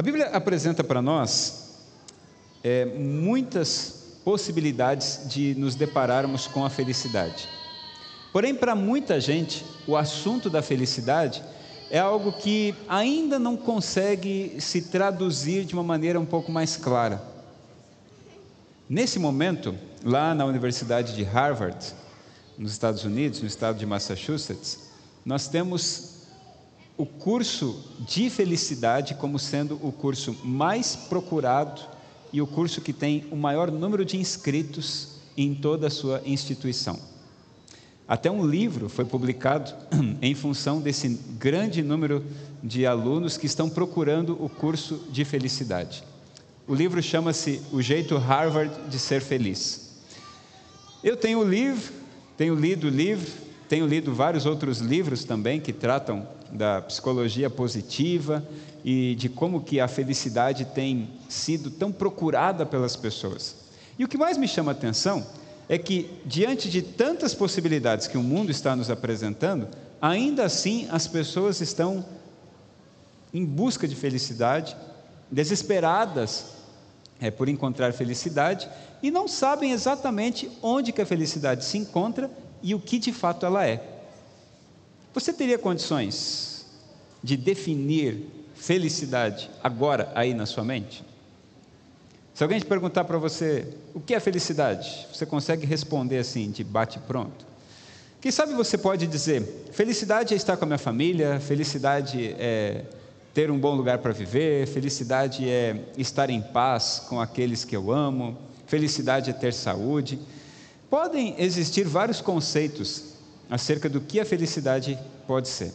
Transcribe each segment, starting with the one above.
A Bíblia apresenta para nós é, muitas possibilidades de nos depararmos com a felicidade. Porém, para muita gente, o assunto da felicidade é algo que ainda não consegue se traduzir de uma maneira um pouco mais clara. Nesse momento, lá na Universidade de Harvard, nos Estados Unidos, no estado de Massachusetts, nós temos o curso de felicidade como sendo o curso mais procurado e o curso que tem o maior número de inscritos em toda a sua instituição. Até um livro foi publicado em função desse grande número de alunos que estão procurando o curso de felicidade. O livro chama-se O Jeito Harvard de Ser Feliz. Eu tenho o livro, tenho lido o livro, tenho lido vários outros livros também que tratam da psicologia positiva e de como que a felicidade tem sido tão procurada pelas pessoas. E o que mais me chama a atenção é que, diante de tantas possibilidades que o mundo está nos apresentando, ainda assim as pessoas estão em busca de felicidade, desesperadas é, por encontrar felicidade e não sabem exatamente onde que a felicidade se encontra e o que de fato ela é. Você teria condições de definir felicidade agora aí na sua mente? Se alguém te perguntar para você o que é felicidade, você consegue responder assim, de bate-pronto? Quem sabe você pode dizer: felicidade é estar com a minha família, felicidade é ter um bom lugar para viver, felicidade é estar em paz com aqueles que eu amo, felicidade é ter saúde. Podem existir vários conceitos acerca do que a felicidade pode ser.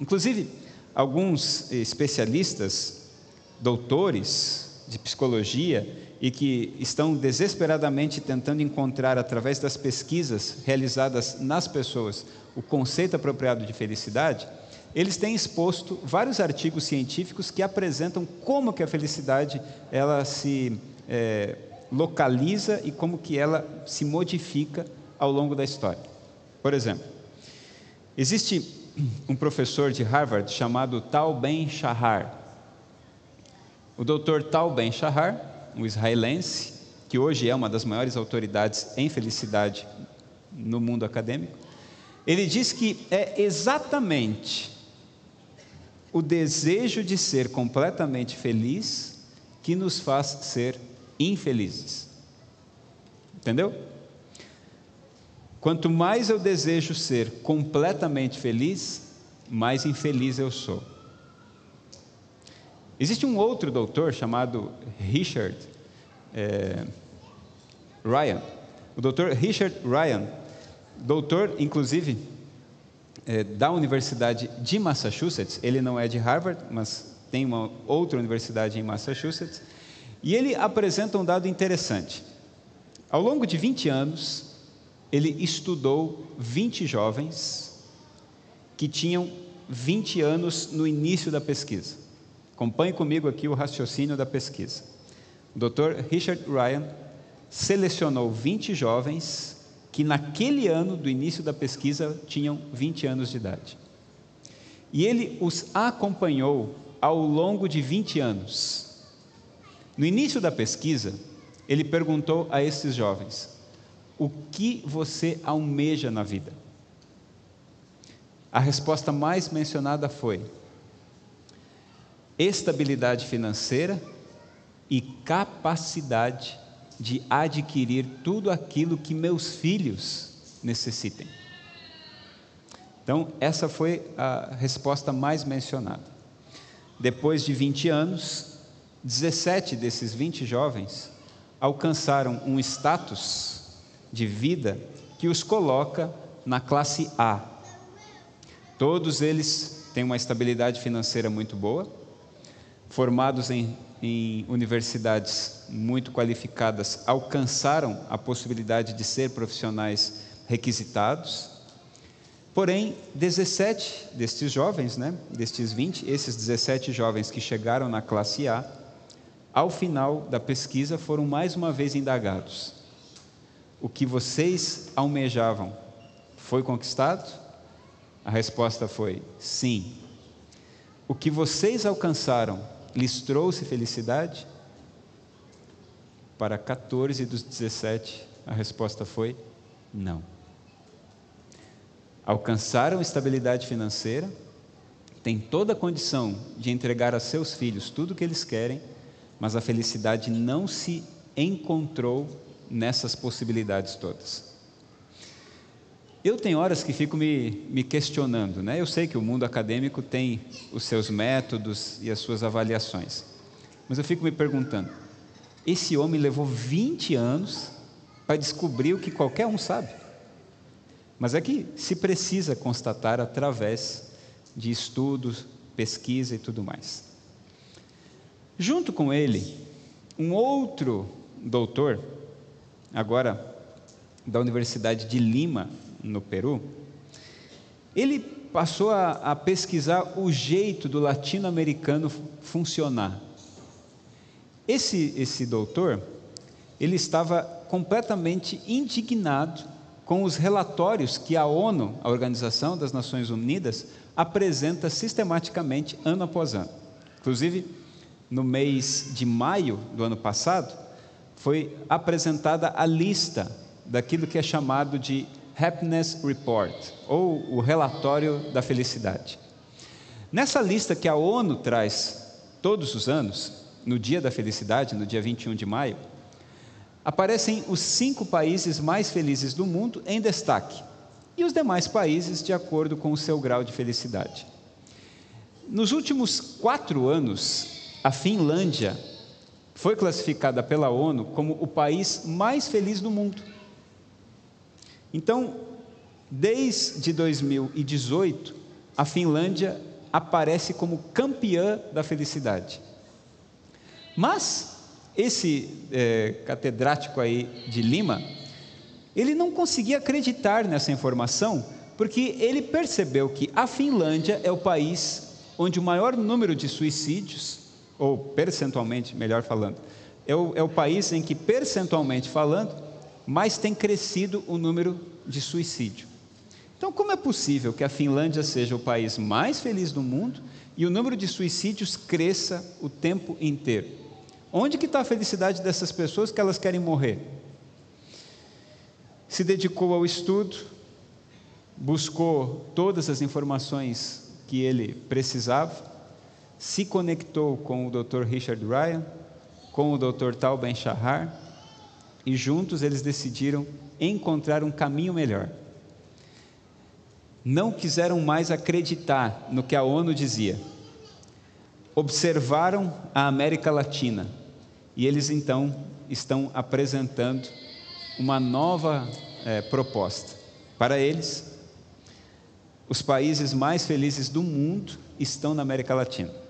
Inclusive, alguns especialistas, doutores, de psicologia e que estão desesperadamente tentando encontrar, através das pesquisas realizadas nas pessoas, o conceito apropriado de felicidade, eles têm exposto vários artigos científicos que apresentam como que a felicidade ela se é, localiza e como que ela se modifica ao longo da história. Por exemplo, existe um professor de Harvard chamado Tal Ben-Shahar, o Dr. Tal Ben-Shahar, um israelense, que hoje é uma das maiores autoridades em felicidade no mundo acadêmico, ele diz que é exatamente o desejo de ser completamente feliz que nos faz ser infelizes. Entendeu? Quanto mais eu desejo ser completamente feliz, mais infeliz eu sou. Existe um outro doutor chamado Richard é, Ryan. O doutor Richard Ryan, doutor, inclusive, é, da Universidade de Massachusetts, ele não é de Harvard, mas tem uma outra universidade em Massachusetts, e ele apresenta um dado interessante. Ao longo de 20 anos, ele estudou 20 jovens que tinham 20 anos no início da pesquisa. Acompanhe comigo aqui o raciocínio da pesquisa. O Dr. Richard Ryan selecionou 20 jovens que naquele ano do início da pesquisa tinham 20 anos de idade. E ele os acompanhou ao longo de 20 anos. No início da pesquisa, ele perguntou a esses jovens: O que você almeja na vida? A resposta mais mencionada foi: estabilidade financeira e capacidade de adquirir tudo aquilo que meus filhos necessitem. Então, essa foi a resposta mais mencionada. Depois de 20 anos, 17 desses 20 jovens alcançaram um status de vida que os coloca na classe A. Todos eles têm uma estabilidade financeira muito boa, formados em, em universidades muito qualificadas, alcançaram a possibilidade de ser profissionais requisitados. Porém, 17 destes jovens, né, destes 20, esses 17 jovens que chegaram na classe A, ao final da pesquisa foram mais uma vez indagados: o que vocês almejavam foi conquistado? A resposta foi sim. O que vocês alcançaram lhes trouxe felicidade? Para 14 dos 17, a resposta foi não. Alcançaram estabilidade financeira, têm toda a condição de entregar a seus filhos tudo o que eles querem, mas a felicidade não se encontrou nessas possibilidades todas. Eu tenho horas que fico me, me questionando, né? Eu sei que o mundo acadêmico tem os seus métodos e as suas avaliações, mas eu fico me perguntando: esse homem levou 20 anos para descobrir o que qualquer um sabe. Mas é que se precisa constatar através de estudos, pesquisa e tudo mais. Junto com ele, um outro doutor, agora da Universidade de Lima, no Peru, ele passou a, a pesquisar o jeito do latino-americano funcionar. Esse, esse doutor, ele estava completamente indignado com os relatórios que a ONU, a Organização das Nações Unidas, apresenta sistematicamente ano após ano. Inclusive, no mês de maio do ano passado, foi apresentada a lista daquilo que é chamado de Happiness Report, ou o relatório da felicidade. Nessa lista que a ONU traz todos os anos, no dia da felicidade, no dia 21 de maio, aparecem os cinco países mais felizes do mundo em destaque, e os demais países de acordo com o seu grau de felicidade. Nos últimos quatro anos, a Finlândia foi classificada pela ONU como o país mais feliz do mundo. Então, desde 2018, a Finlândia aparece como campeã da felicidade. Mas esse é, catedrático aí de Lima, ele não conseguia acreditar nessa informação, porque ele percebeu que a Finlândia é o país onde o maior número de suicídios, ou percentualmente, melhor falando, é o, é o país em que, percentualmente falando, mais tem crescido o número de suicídio. Então, como é possível que a Finlândia seja o país mais feliz do mundo e o número de suicídios cresça o tempo inteiro? Onde que está a felicidade dessas pessoas que elas querem morrer? Se dedicou ao estudo, buscou todas as informações que ele precisava, se conectou com o Dr. Richard Ryan, com o Dr. Tal Ben Shahar, e juntos eles decidiram encontrar um caminho melhor. Não quiseram mais acreditar no que a ONU dizia. Observaram a América Latina e eles então estão apresentando uma nova é, proposta. Para eles, os países mais felizes do mundo estão na América Latina.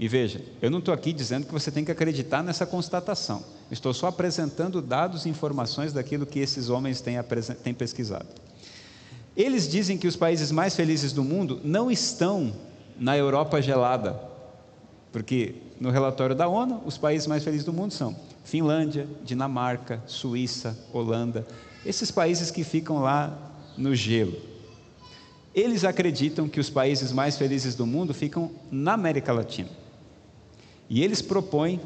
E veja, eu não estou aqui dizendo que você tem que acreditar nessa constatação. Estou só apresentando dados e informações daquilo que esses homens têm, têm pesquisado. Eles dizem que os países mais felizes do mundo não estão na Europa gelada, porque no relatório da ONU, os países mais felizes do mundo são Finlândia, Dinamarca, Suíça, Holanda, esses países que ficam lá no gelo. Eles acreditam que os países mais felizes do mundo ficam na América Latina. E eles propõem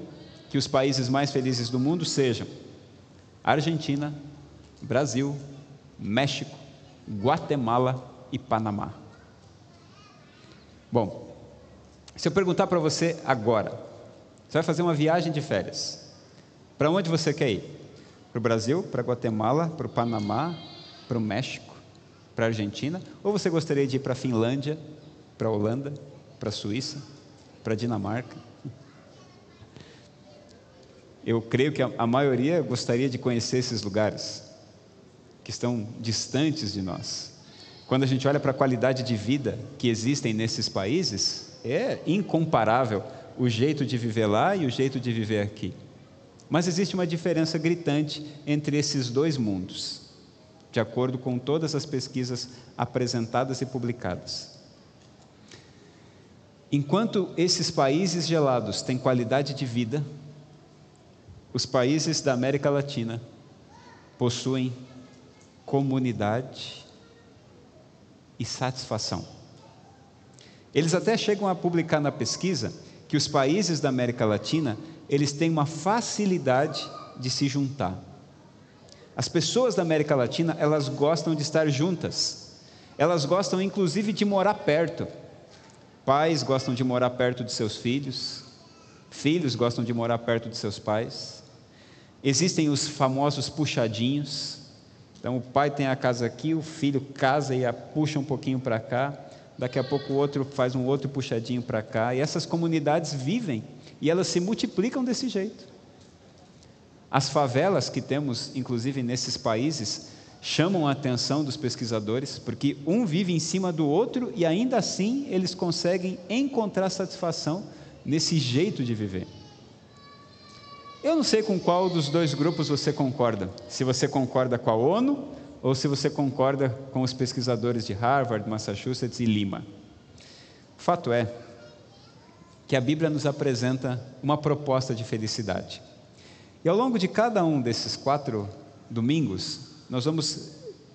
que os países mais felizes do mundo sejam Argentina, Brasil, México, Guatemala e Panamá. Bom, se eu perguntar para você agora, você vai fazer uma viagem de férias. Para onde você quer ir? Para o Brasil, para Guatemala, para o Panamá, para o México, para a Argentina? Ou você gostaria de ir para a Finlândia, para a Holanda, para a Suíça, para a Dinamarca? Eu creio que a, a maioria gostaria de conhecer esses lugares que estão distantes de nós. Quando a gente olha para a qualidade de vida que existem nesses países, é incomparável o jeito de viver lá e o jeito de viver aqui. Mas existe uma diferença gritante entre esses dois mundos, de acordo com todas as pesquisas apresentadas e publicadas. Enquanto esses países gelados têm qualidade de vida, os países da América Latina possuem comunidade e satisfação. Eles até chegam a publicar na pesquisa que os países da América Latina, eles têm uma facilidade de se juntar. As pessoas da América Latina, elas gostam de estar juntas. Elas gostam inclusive de morar perto. Pais gostam de morar perto de seus filhos, filhos gostam de morar perto de seus pais. Existem os famosos puxadinhos. Então o pai tem a casa aqui, o filho casa e a puxa um pouquinho para cá daqui a pouco o outro faz um outro puxadinho para cá, e essas comunidades vivem e elas se multiplicam desse jeito. As favelas que temos, inclusive nesses países, chamam a atenção dos pesquisadores, porque um vive em cima do outro e ainda assim eles conseguem encontrar satisfação nesse jeito de viver. Eu não sei com qual dos dois grupos você concorda. Se você concorda com a ONU ou se você concorda com os pesquisadores de Harvard, Massachusetts e Lima. O fato é que a Bíblia nos apresenta uma proposta de felicidade. E ao longo de cada um desses quatro domingos, nós vamos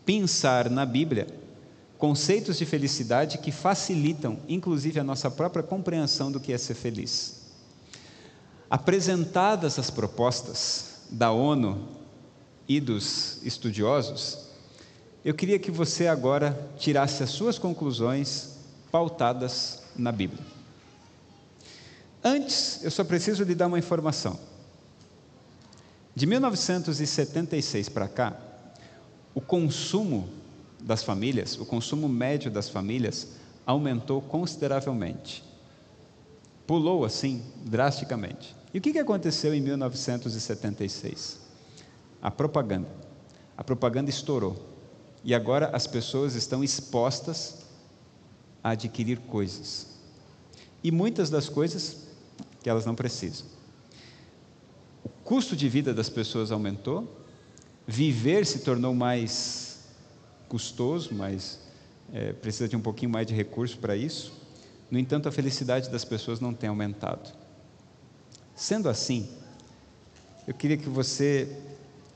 pensar na Bíblia conceitos de felicidade que facilitam, inclusive, a nossa própria compreensão do que é ser feliz. Apresentadas as propostas da ONU e dos estudiosos, eu queria que você agora tirasse as suas conclusões pautadas na Bíblia. Antes, eu só preciso lhe dar uma informação. De 1976 para cá, o consumo das famílias, o consumo médio das famílias, aumentou consideravelmente. Pulou assim, drasticamente. E o que aconteceu em 1976? A propaganda. A propaganda estourou. E agora as pessoas estão expostas a adquirir coisas. E muitas das coisas que elas não precisam. O custo de vida das pessoas aumentou, viver se tornou mais custoso, mais é, precisa de um pouquinho mais de recurso para isso. No entanto, a felicidade das pessoas não tem aumentado. Sendo assim, eu queria que você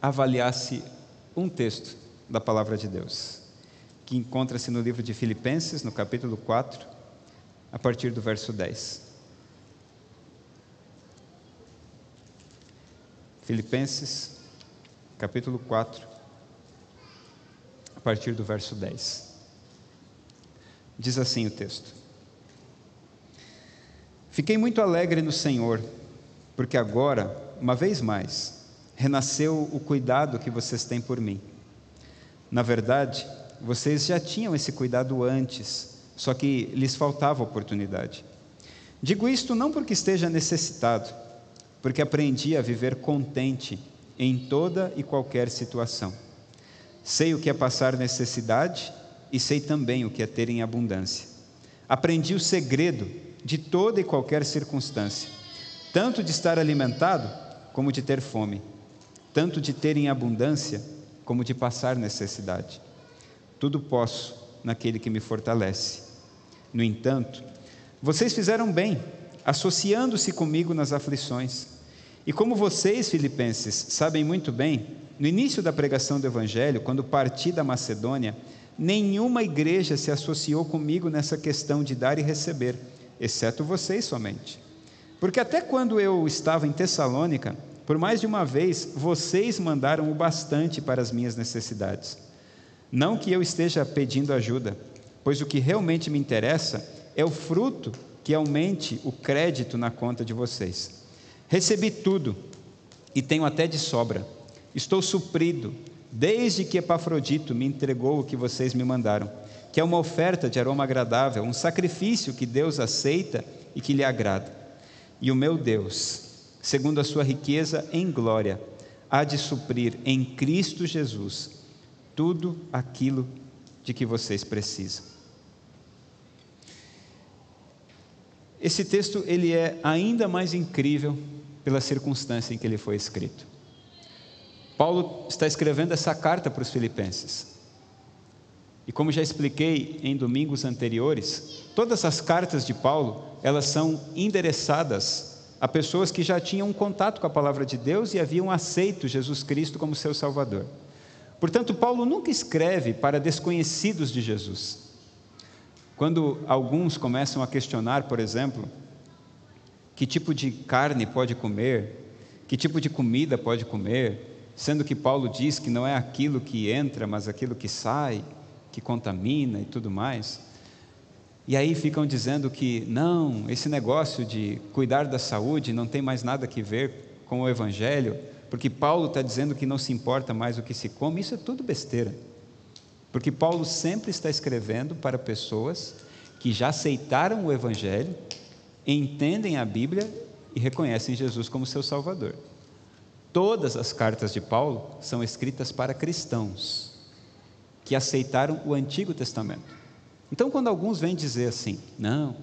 avaliasse um texto da palavra de Deus, que encontra-se no livro de Filipenses, no capítulo 4, a partir do verso 10. Filipenses, capítulo 4, a partir do verso 10. Diz assim o texto: Fiquei muito alegre no Senhor, porque agora, uma vez mais, renasceu o cuidado que vocês têm por mim. Na verdade, vocês já tinham esse cuidado antes, só que lhes faltava oportunidade. Digo isto não porque esteja necessitado, porque aprendi a viver contente em toda e qualquer situação. Sei o que é passar necessidade e sei também o que é ter em abundância. Aprendi o segredo de toda e qualquer circunstância, tanto de estar alimentado como de ter fome, tanto de ter em abundância como de passar necessidade. Tudo posso naquele que me fortalece. No entanto, vocês fizeram bem, associando-se comigo nas aflições. E como vocês, filipenses, sabem muito bem, no início da pregação do Evangelho, quando parti da Macedônia, nenhuma igreja se associou comigo nessa questão de dar e receber, exceto vocês somente. Porque até quando eu estava em Tessalônica, por mais de uma vez, vocês mandaram o bastante para as minhas necessidades. Não que eu esteja pedindo ajuda, pois o que realmente me interessa é o fruto que aumente o crédito na conta de vocês. Recebi tudo e tenho até de sobra. Estou suprido desde que Epafrodito me entregou o que vocês me mandaram, que é uma oferta de aroma agradável, um sacrifício que Deus aceita e que lhe agrada. E o meu Deus, segundo a sua riqueza em glória, há de suprir em Cristo Jesus tudo aquilo de que vocês precisam. Esse texto ele é ainda mais incrível pela circunstância em que ele foi escrito. Paulo está escrevendo essa carta para os filipenses. E como já expliquei em domingos anteriores, todas as cartas de Paulo, elas são endereçadas a pessoas que já tinham contato com a palavra de Deus e haviam aceito Jesus Cristo como seu Salvador. Portanto, Paulo nunca escreve para desconhecidos de Jesus. Quando alguns começam a questionar, por exemplo, que tipo de carne pode comer, que tipo de comida pode comer, sendo que Paulo diz que não é aquilo que entra, mas aquilo que sai, que contamina e tudo mais. E aí ficam dizendo que não, esse negócio de cuidar da saúde não tem mais nada que ver com o Evangelho, porque Paulo está dizendo que não se importa mais o que se come, isso é tudo besteira. Porque Paulo sempre está escrevendo para pessoas que já aceitaram o Evangelho, entendem a Bíblia e reconhecem Jesus como seu Salvador. Todas as cartas de Paulo são escritas para cristãos que aceitaram o Antigo Testamento. Então, quando alguns vêm dizer assim, não,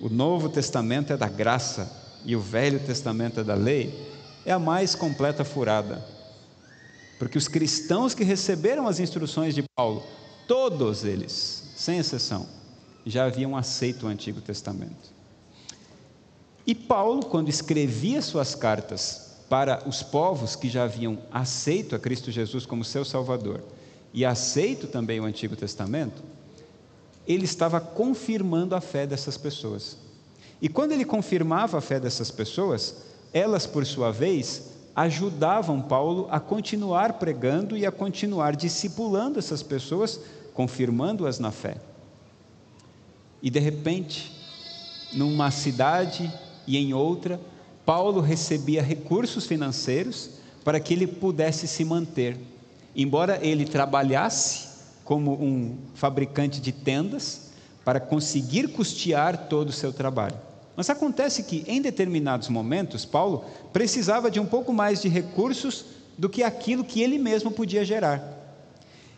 o Novo Testamento é da graça e o Velho Testamento é da lei, é a mais completa furada. Porque os cristãos que receberam as instruções de Paulo, todos eles, sem exceção, já haviam aceito o Antigo Testamento. E Paulo, quando escrevia suas cartas para os povos que já haviam aceito a Cristo Jesus como seu Salvador e aceito também o Antigo Testamento, ele estava confirmando a fé dessas pessoas. E quando ele confirmava a fé dessas pessoas, elas, por sua vez, ajudavam Paulo a continuar pregando e a continuar discipulando essas pessoas, confirmando-as na fé. E de repente, numa cidade e em outra, Paulo recebia recursos financeiros para que ele pudesse se manter. Embora ele trabalhasse como um fabricante de tendas para conseguir custear todo o seu trabalho. Mas acontece que, em determinados momentos, Paulo precisava de um pouco mais de recursos do que aquilo que ele mesmo podia gerar.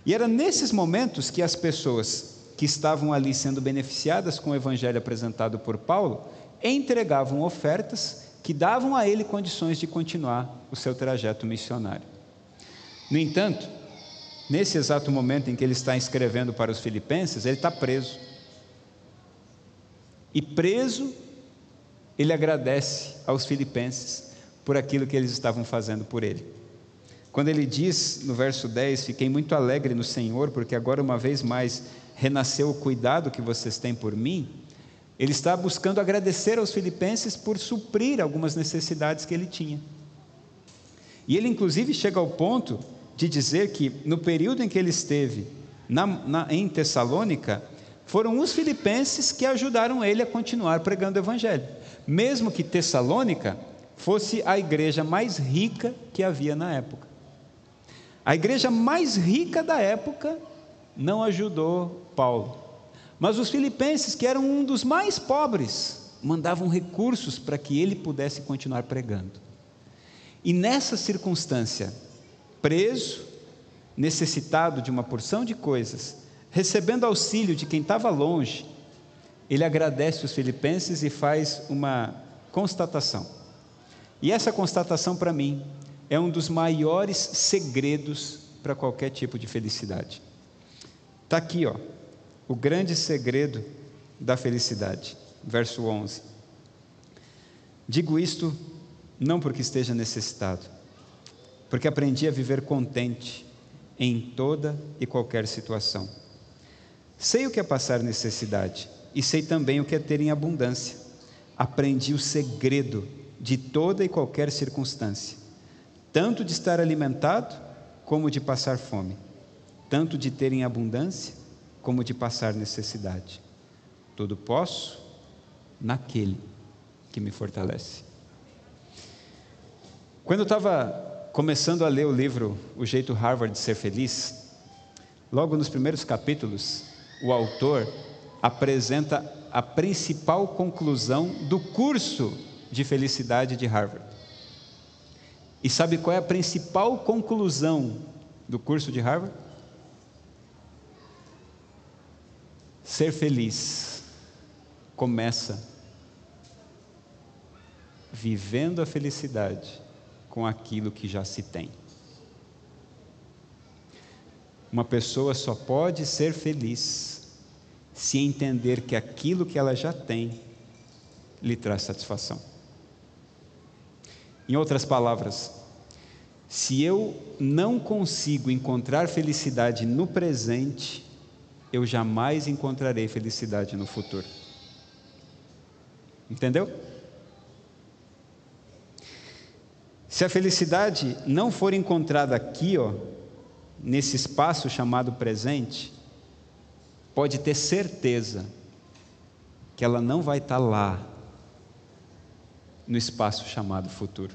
E era nesses momentos que as pessoas que estavam ali sendo beneficiadas com o evangelho apresentado por Paulo entregavam ofertas que davam a ele condições de continuar o seu trajeto missionário. No entanto, nesse exato momento em que ele está escrevendo para os filipenses, ele está preso. E preso, ele agradece aos filipenses por aquilo que eles estavam fazendo por ele. Quando ele diz no verso 10: Fiquei muito alegre no Senhor, porque agora uma vez mais renasceu o cuidado que vocês têm por mim. Ele está buscando agradecer aos filipenses por suprir algumas necessidades que ele tinha. E ele, inclusive, chega ao ponto de dizer que no período em que ele esteve na, na, em Tessalônica, foram os filipenses que ajudaram ele a continuar pregando o evangelho, mesmo que Tessalônica fosse a igreja mais rica que havia na época. A igreja mais rica da época não ajudou Paulo, mas os filipenses, que eram um dos mais pobres, mandavam recursos para que ele pudesse continuar pregando. E nessa circunstância, preso, necessitado de uma porção de coisas, recebendo auxílio de quem estava longe, ele agradece os filipenses e faz uma constatação. E essa constatação, para mim, é um dos maiores segredos para qualquer tipo de felicidade. Está aqui, ó, o grande segredo da felicidade. Verso 11. Digo isto não porque esteja necessitado, porque aprendi a viver contente em toda e qualquer situação. Sei o que é passar necessidade e sei também o que é ter em abundância. Aprendi o segredo de toda e qualquer circunstância, tanto de estar alimentado como de passar fome, tanto de ter em abundância como de passar necessidade. Tudo posso naquele que me fortalece. Quando eu estava começando a ler o livro O Jeito Harvard de Ser Feliz, logo nos primeiros capítulos, o autor apresenta a principal conclusão do curso de felicidade de Harvard. E sabe qual é a principal conclusão do curso de Harvard? Ser feliz começa vivendo a felicidade com aquilo que já se tem. Uma pessoa só pode ser feliz se entender que aquilo que ela já tem lhe traz satisfação. Em outras palavras, se eu não consigo encontrar felicidade no presente, eu jamais encontrarei felicidade no futuro. Entendeu? Se a felicidade não for encontrada aqui, ó, nesse espaço chamado presente, pode ter certeza que ela não vai estar lá no espaço chamado futuro.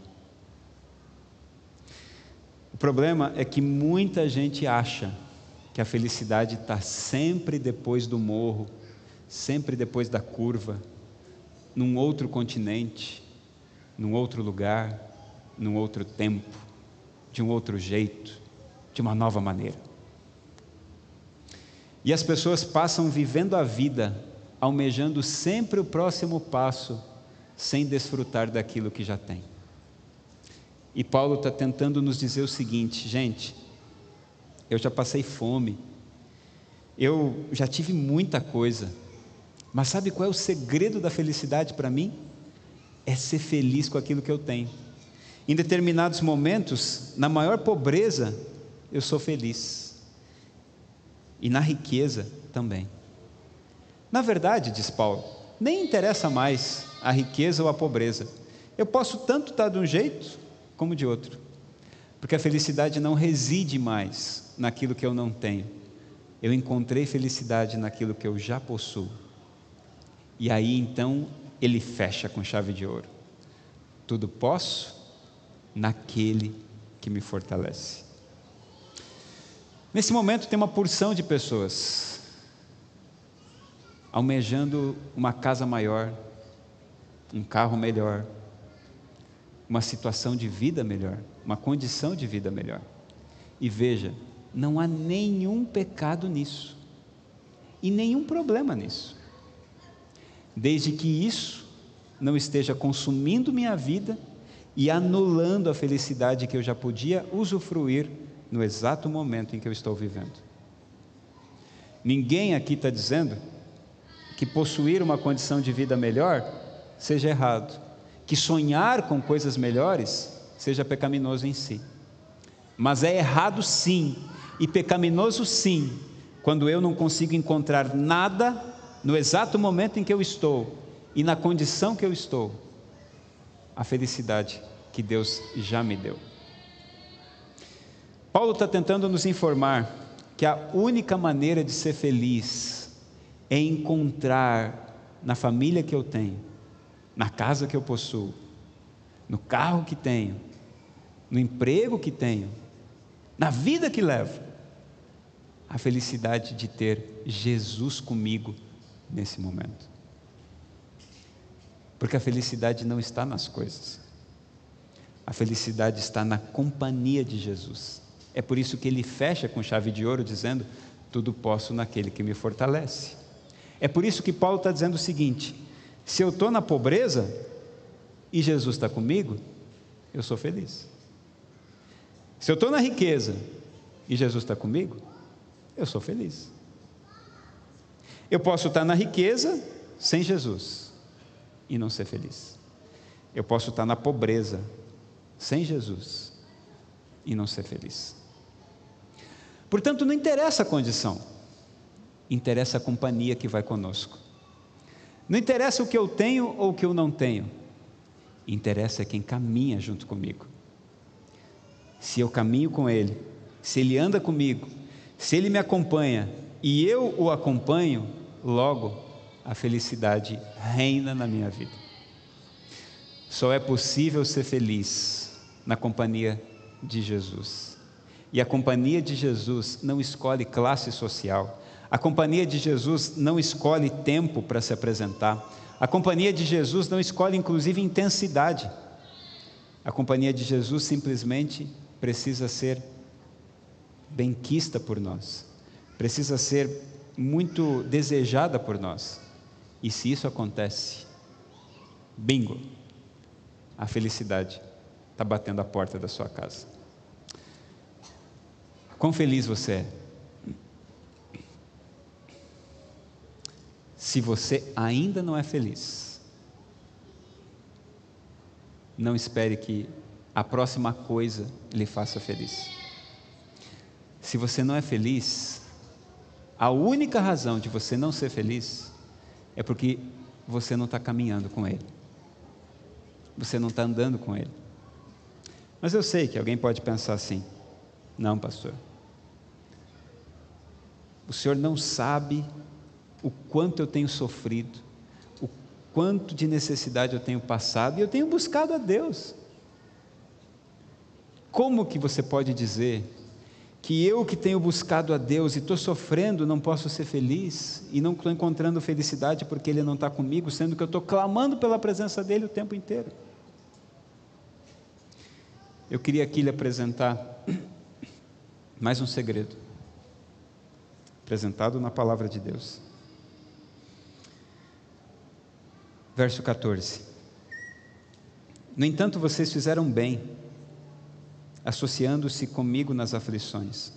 O problema é que muita gente acha que a felicidade está sempre depois do morro, sempre depois da curva, num outro continente, num outro lugar, num outro tempo, de um outro jeito, de uma nova maneira. E as pessoas passam vivendo a vida almejando sempre o próximo passo, sem desfrutar daquilo que já tem. E Paulo está tentando nos dizer o seguinte, gente, eu já passei fome, eu já tive muita coisa, mas sabe qual é o segredo da felicidade para mim? É ser feliz com aquilo que eu tenho. Em determinados momentos, na maior pobreza, eu sou feliz. E na riqueza também. Na verdade, diz Paulo, nem interessa mais a riqueza ou a pobreza. Eu posso tanto estar de um jeito como de outro. Porque a felicidade não reside mais naquilo que eu não tenho. Eu encontrei felicidade naquilo que eu já possuo. E aí então ele fecha com chave de ouro. Tudo posso naquele que me fortalece. Nesse momento tem uma porção de pessoas almejando uma casa maior, um carro melhor, uma situação de vida melhor, uma condição de vida melhor. E veja, não há nenhum pecado nisso, e nenhum problema nisso desde que isso não esteja consumindo minha vida e anulando a felicidade que eu já podia usufruir no exato momento em que eu estou vivendo. Ninguém aqui está dizendo que possuir uma condição de vida melhor seja errado, que sonhar com coisas melhores seja pecaminoso em si. Mas é errado sim, e pecaminoso sim, quando eu não consigo encontrar nada no exato momento em que eu estou e na condição que eu estou, a felicidade que Deus já me deu. Paulo está tentando nos informar que a única maneira de ser feliz é encontrar na família que eu tenho, na casa que eu possuo, no carro que tenho, no emprego que tenho, na vida que levo, a felicidade de ter Jesus comigo nesse momento. Porque a felicidade não está nas coisas, a felicidade está na companhia de Jesus. É por isso que ele fecha com chave de ouro, dizendo: Tudo posso naquele que me fortalece. É por isso que Paulo está dizendo o seguinte: se eu estou na pobreza e Jesus está comigo, eu sou feliz. Se eu estou na riqueza e Jesus está comigo, eu sou feliz. Eu posso estar na riqueza sem Jesus e não ser feliz. Eu posso estar na pobreza sem Jesus e não ser feliz. Portanto, não interessa a condição, interessa a companhia que vai conosco. Não interessa o que eu tenho ou o que eu não tenho, interessa quem caminha junto comigo. Se eu caminho com Ele, se Ele anda comigo, se Ele me acompanha e eu o acompanho, logo a felicidade reina na minha vida. Só é possível ser feliz na companhia de Jesus. E a companhia de Jesus não escolhe classe social. A companhia de Jesus não escolhe tempo para se apresentar. A companhia de Jesus não escolhe, inclusive, intensidade. A companhia de Jesus simplesmente precisa ser benquista por nós, precisa ser muito desejada por nós. E se isso acontece, bingo, a felicidade está batendo a porta da sua casa. Quão feliz você é? Se você ainda não é feliz, não espere que a próxima coisa lhe faça feliz. Se você não é feliz, a única razão de você não ser feliz é porque você não está caminhando com Ele, você não está andando com Ele. Mas eu sei que alguém pode pensar assim: não, pastor. O senhor não sabe o quanto eu tenho sofrido, o quanto de necessidade eu tenho passado e eu tenho buscado a Deus. Como que você pode dizer que eu que tenho buscado a Deus e estou sofrendo não posso ser feliz e não estou encontrando felicidade porque Ele não está comigo, sendo que eu estou clamando pela presença dEle o tempo inteiro? Eu queria aqui lhe apresentar mais um segredo, apresentado na palavra de Deus. Verso 14: No entanto, vocês fizeram bem, associando-se comigo nas aflições.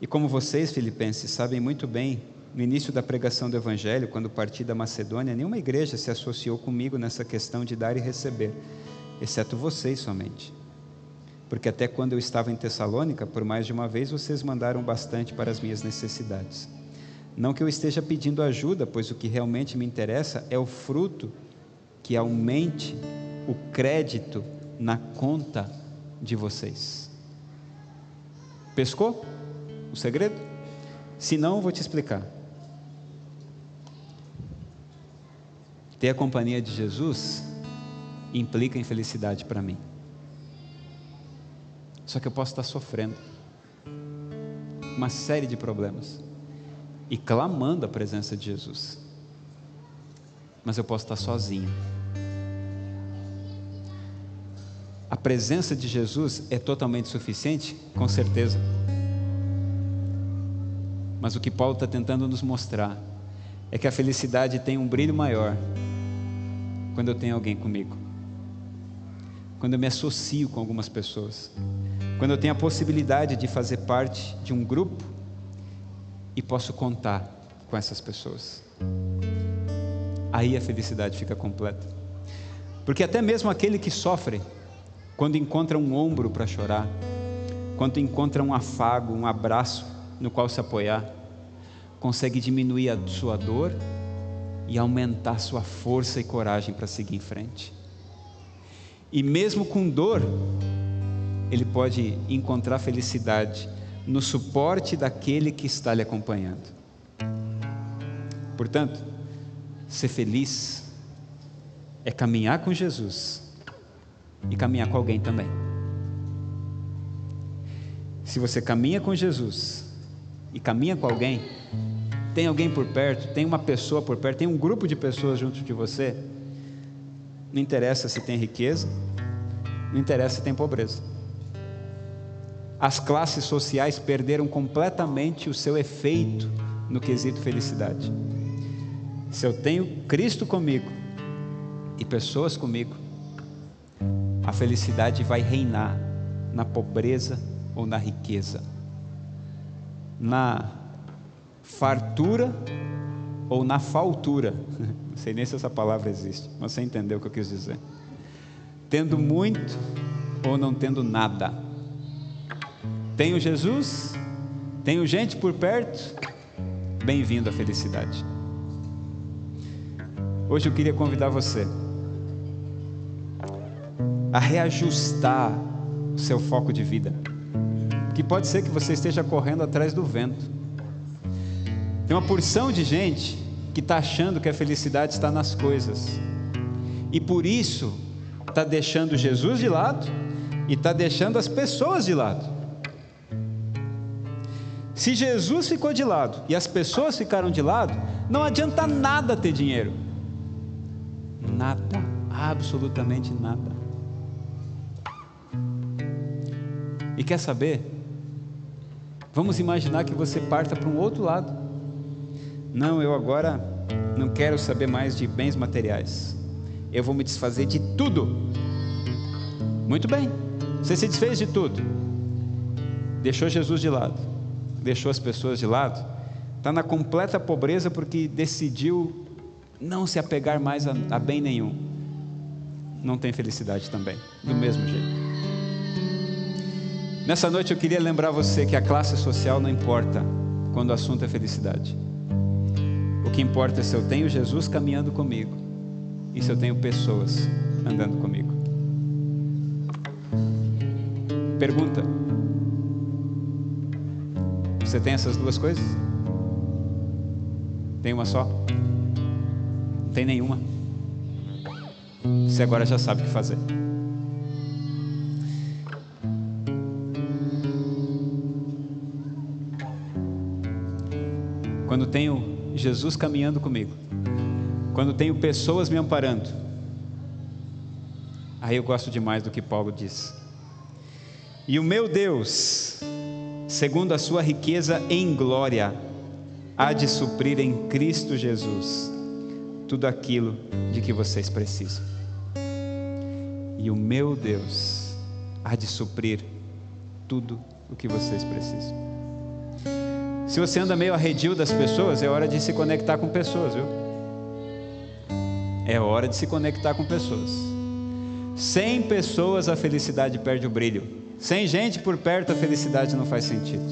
E como vocês, filipenses, sabem muito bem, no início da pregação do Evangelho, quando parti da Macedônia, nenhuma igreja se associou comigo nessa questão de dar e receber exceto vocês somente. Porque até quando eu estava em Tessalônica, por mais de uma vez vocês mandaram bastante para as minhas necessidades. Não que eu esteja pedindo ajuda, pois o que realmente me interessa é o fruto que aumente o crédito na conta de vocês. Pescou o segredo? Se não, vou te explicar. Ter a companhia de Jesus implica em felicidade para mim. Só que eu posso estar sofrendo uma série de problemas e clamando a presença de Jesus. Mas eu posso estar sozinho. Presença de Jesus é totalmente suficiente? Com certeza. Mas o que Paulo está tentando nos mostrar é que a felicidade tem um brilho maior quando eu tenho alguém comigo quando eu me associo com algumas pessoas, quando eu tenho a possibilidade de fazer parte de um grupo e posso contar com essas pessoas. Aí a felicidade fica completa. Porque até mesmo aquele que sofre, quando encontra um ombro para chorar, quando encontra um afago, um abraço no qual se apoiar, consegue diminuir a sua dor e aumentar sua força e coragem para seguir em frente. E mesmo com dor, ele pode encontrar felicidade no suporte daquele que está lhe acompanhando. Portanto, ser feliz é caminhar com Jesus e caminhar com alguém também. Se você caminha com Jesus e caminha com alguém, tem alguém por perto, tem uma pessoa por perto, tem um grupo de pessoas junto de você, não interessa se tem riqueza, não interessa se tem pobreza. As classes sociais perderam completamente o seu efeito no quesito felicidade. Se eu tenho Cristo comigo e pessoas comigo, a felicidade vai reinar na pobreza ou na riqueza, na fartura ou na faltura. Não sei nem se essa palavra existe, mas você entendeu o que eu quis dizer. Tendo muito ou não tendo nada. Tenho Jesus, tenho gente por perto, bem-vindo à felicidade. Hoje eu queria convidar você a reajustar o seu foco de vida, que pode ser que você esteja correndo atrás do vento. Tem uma porção de gente que está achando que a felicidade está nas coisas. E por isso está deixando Jesus de lado e está deixando as pessoas de lado. Se Jesus ficou de lado e as pessoas ficaram de lado, não adianta nada ter dinheiro. Nada, absolutamente nada. E quer saber? Vamos imaginar que você parta para um outro lado. Não, eu agora não quero saber mais de bens materiais. Eu vou me desfazer de tudo. Muito bem. Você se desfez de tudo. Deixou Jesus de lado. Deixou as pessoas de lado. Está na completa pobreza porque decidiu não se apegar mais a, a bem nenhum. Não tem felicidade também, do mesmo jeito. Nessa noite eu queria lembrar você que a classe social não importa quando o assunto é felicidade. O que importa é se eu tenho Jesus caminhando comigo e se eu tenho pessoas andando comigo. Pergunta: Você tem essas duas coisas? Tem uma só? Não tem nenhuma. Você agora já sabe o que fazer. Quando tenho Jesus caminhando comigo, quando tenho pessoas me amparando, aí eu gosto demais do que Paulo diz. E o meu Deus, segundo a sua riqueza em glória, há de suprir em Cristo Jesus tudo aquilo de que vocês precisam. E o meu Deus há de suprir tudo o que vocês precisam. Se você anda meio arredio das pessoas, é hora de se conectar com pessoas, viu? É hora de se conectar com pessoas. Sem pessoas a felicidade perde o brilho. Sem gente por perto a felicidade não faz sentido.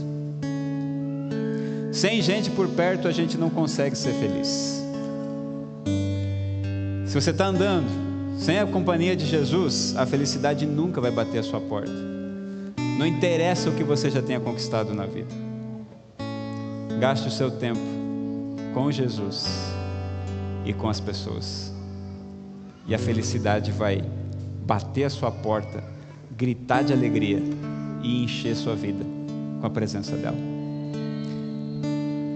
Sem gente por perto a gente não consegue ser feliz. Se você está andando sem a companhia de Jesus, a felicidade nunca vai bater a sua porta. Não interessa o que você já tenha conquistado na vida. Gaste o seu tempo com Jesus e com as pessoas. E a felicidade vai bater a sua porta, gritar de alegria e encher sua vida com a presença dela.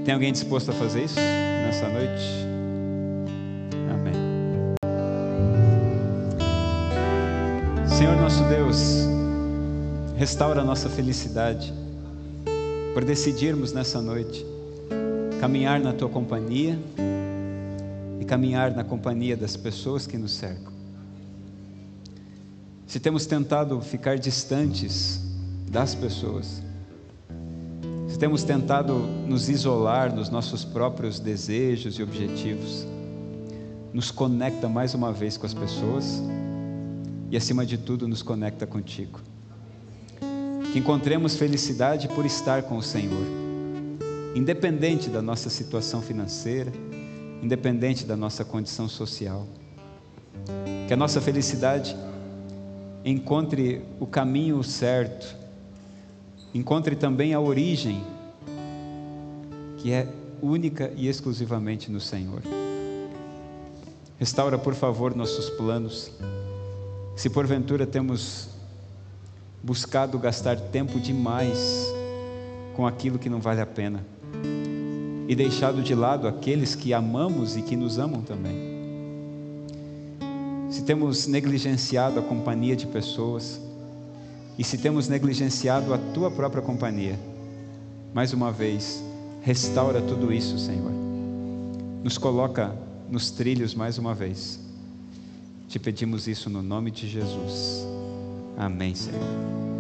Tem alguém disposto a fazer isso nessa noite? Amém. Senhor nosso Deus, restaura a nossa felicidade por decidirmos nessa noite caminhar na tua companhia e caminhar na companhia das pessoas que nos cercam. Se temos tentado ficar distantes das pessoas, temos tentado nos isolar nos nossos próprios desejos e objetivos, nos conecta mais uma vez com as pessoas e, acima de tudo, nos conecta contigo. Que encontremos felicidade por estar com o Senhor, independente da nossa situação financeira, independente da nossa condição social. Que a nossa felicidade encontre o caminho certo encontre também a origem, que é única e exclusivamente no Senhor. Restaura, por favor, nossos planos. Se porventura temos buscado gastar tempo demais com aquilo que não vale a pena e deixado de lado aqueles que amamos e que nos amam também. Se temos negligenciado a companhia de pessoas, e se temos negligenciado a tua própria companhia, mais uma vez, restaura tudo isso, Senhor. Nos coloca nos trilhos mais uma vez. Te pedimos isso no nome de Jesus. Amém, Senhor.